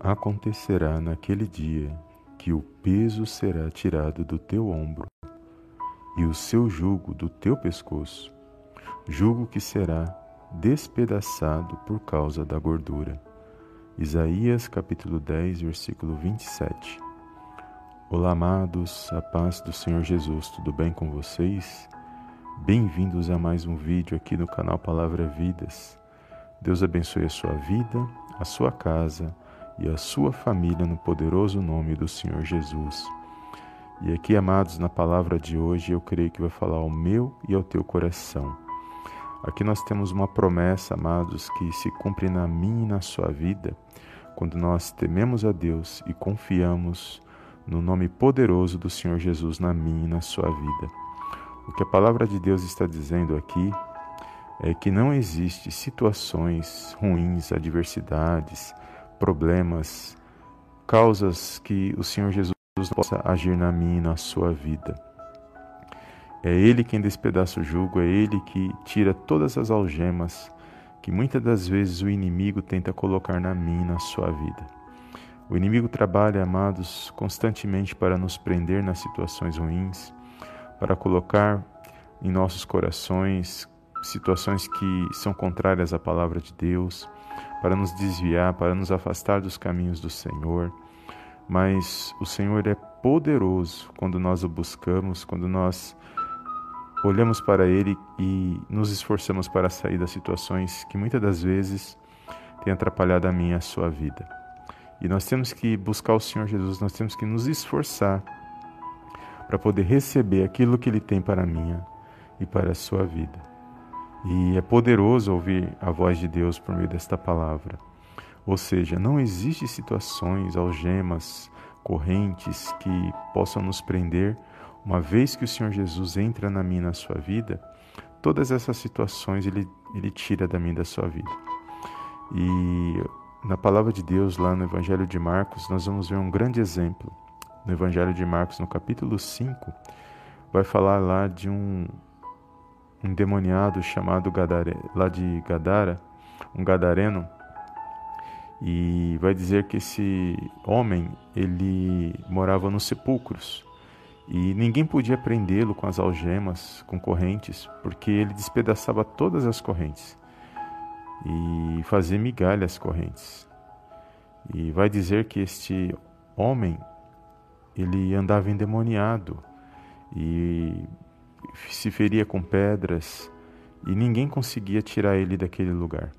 Acontecerá naquele dia que o peso será tirado do teu ombro e o seu jugo do teu pescoço, jugo que será despedaçado por causa da gordura. Isaías capítulo 10, versículo 27. Olá, amados, a paz do Senhor Jesus, tudo bem com vocês? Bem-vindos a mais um vídeo aqui no canal Palavra Vidas. Deus abençoe a sua vida, a sua casa, e a sua família no poderoso nome do Senhor Jesus. E aqui, amados, na palavra de hoje, eu creio que vai falar ao meu e ao teu coração. Aqui nós temos uma promessa, amados, que se cumpre na minha e na sua vida, quando nós tememos a Deus e confiamos no nome poderoso do Senhor Jesus na minha e na sua vida. O que a palavra de Deus está dizendo aqui é que não existe situações ruins, adversidades, problemas, causas que o Senhor Jesus possa agir na minha e na sua vida. É Ele quem despedaça o jugo, é Ele que tira todas as algemas que muitas das vezes o inimigo tenta colocar na minha e na sua vida. O inimigo trabalha, amados, constantemente para nos prender nas situações ruins, para colocar em nossos corações situações que são contrárias à palavra de Deus, para nos desviar, para nos afastar dos caminhos do Senhor. Mas o Senhor é poderoso quando nós o buscamos, quando nós olhamos para Ele e nos esforçamos para sair das situações que muitas das vezes têm atrapalhado a minha e a sua vida. E nós temos que buscar o Senhor Jesus, nós temos que nos esforçar para poder receber aquilo que Ele tem para a minha e para a sua vida. E é poderoso ouvir a voz de Deus por meio desta palavra. Ou seja, não existe situações, algemas, correntes que possam nos prender, uma vez que o Senhor Jesus entra na minha na sua vida, todas essas situações ele, ele tira da minha da sua vida. E na palavra de Deus, lá no Evangelho de Marcos, nós vamos ver um grande exemplo. No Evangelho de Marcos, no capítulo 5, vai falar lá de um, um demoniado chamado Gadare, lá de Gadara, um gadareno, e vai dizer que esse homem ele morava nos sepulcros e ninguém podia prendê-lo com as algemas, com correntes, porque ele despedaçava todas as correntes e fazia migalha as correntes. E vai dizer que este homem ele andava endemoniado e se feria com pedras e ninguém conseguia tirar ele daquele lugar.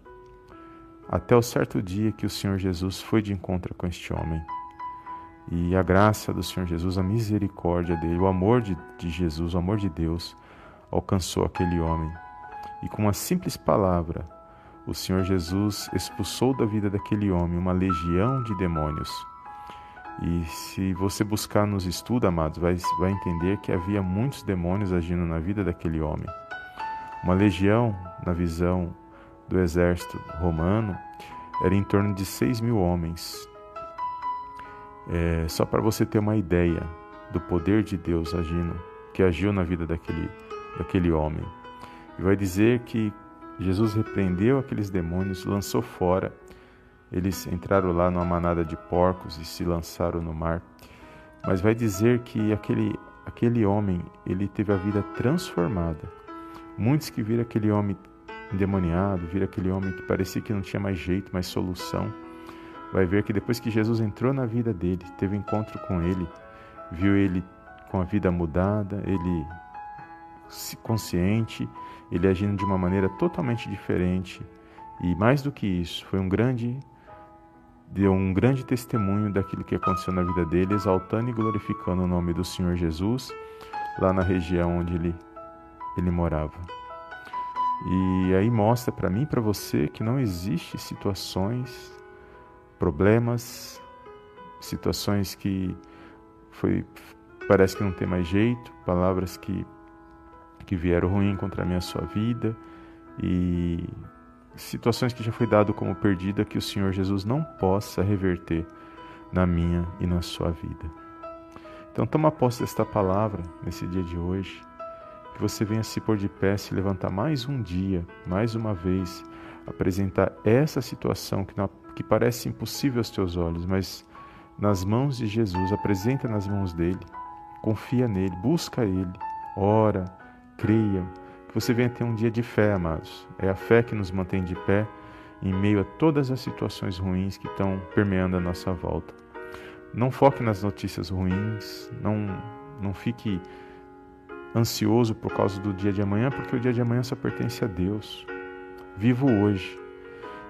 Até o certo dia que o Senhor Jesus foi de encontro com este homem. E a graça do Senhor Jesus, a misericórdia dele, o amor de, de Jesus, o amor de Deus, alcançou aquele homem. E com uma simples palavra, o Senhor Jesus expulsou da vida daquele homem uma legião de demônios e se você buscar nos estudos, amados, vai, vai entender que havia muitos demônios agindo na vida daquele homem. Uma legião, na visão do exército romano, era em torno de 6 mil homens. É, só para você ter uma ideia do poder de Deus agindo, que agiu na vida daquele, daquele homem. E vai dizer que Jesus repreendeu aqueles demônios, lançou fora eles entraram lá numa manada de porcos e se lançaram no mar. Mas vai dizer que aquele, aquele homem, ele teve a vida transformada. Muitos que viram aquele homem endemoniado, viram aquele homem que parecia que não tinha mais jeito, mais solução, vai ver que depois que Jesus entrou na vida dele, teve encontro com ele, viu ele com a vida mudada, ele consciente, ele agindo de uma maneira totalmente diferente. E mais do que isso, foi um grande deu um grande testemunho daquilo que aconteceu na vida dele, exaltando e glorificando o nome do Senhor Jesus lá na região onde ele, ele morava. E aí mostra para mim e para você que não existe situações, problemas, situações que foi parece que não tem mais jeito, palavras que que vieram ruim contra a minha sua vida e situações que já foi dado como perdida que o Senhor Jesus não possa reverter na minha e na sua vida. Então toma posse desta palavra nesse dia de hoje, que você venha se pôr de pé, se levantar mais um dia, mais uma vez, apresentar essa situação que, que parece impossível aos teus olhos, mas nas mãos de Jesus, apresenta nas mãos dele, confia nele, busca ele, ora, creia, que você venha ter um dia de fé, amados. É a fé que nos mantém de pé em meio a todas as situações ruins que estão permeando a nossa volta. Não foque nas notícias ruins, não, não fique ansioso por causa do dia de amanhã, porque o dia de amanhã só pertence a Deus. Vivo hoje.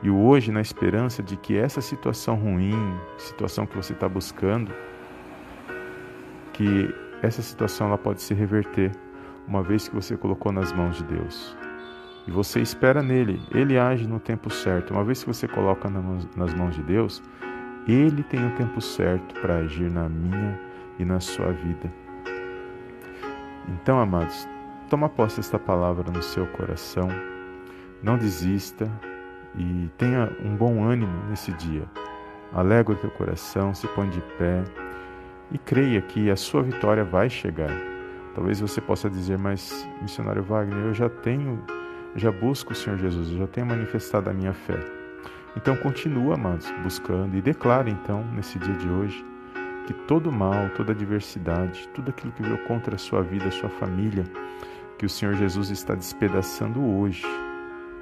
E o hoje na esperança de que essa situação ruim, situação que você está buscando, que essa situação ela pode se reverter, uma vez que você colocou nas mãos de Deus. E você espera nele, ele age no tempo certo. Uma vez que você coloca nas mãos de Deus, ele tem o tempo certo para agir na minha e na sua vida. Então, amados, toma posse desta palavra no seu coração. Não desista, e tenha um bom ânimo nesse dia. Alegra o teu coração, se põe de pé e creia que a sua vitória vai chegar. Talvez você possa dizer, mas missionário Wagner, eu já tenho, já busco o Senhor Jesus, eu já tenho manifestado a minha fé. Então continua, amados, buscando e declara então nesse dia de hoje que todo mal, toda adversidade, tudo aquilo que veio contra a sua vida, a sua família, que o Senhor Jesus está despedaçando hoje,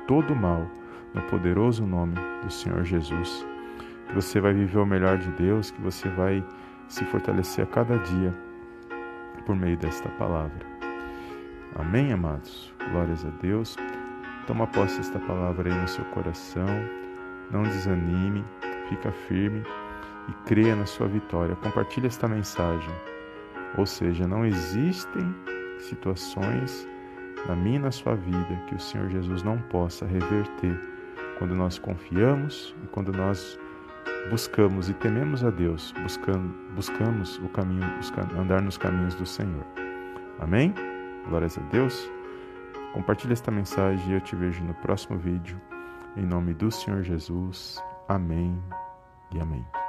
todo mal no poderoso nome do Senhor Jesus. Que você vai viver o melhor de Deus, que você vai se fortalecer a cada dia por meio desta palavra. Amém, amados? Glórias a Deus. Toma posse desta palavra aí no seu coração. Não desanime, fica firme e creia na sua vitória. Compartilhe esta mensagem. Ou seja, não existem situações na minha e na sua vida que o Senhor Jesus não possa reverter quando nós confiamos e quando nós buscamos e tememos a Deus, buscando, buscamos o caminho, andar nos caminhos do Senhor. Amém? Glórias a Deus. Compartilhe esta mensagem e eu te vejo no próximo vídeo. Em nome do Senhor Jesus. Amém e amém.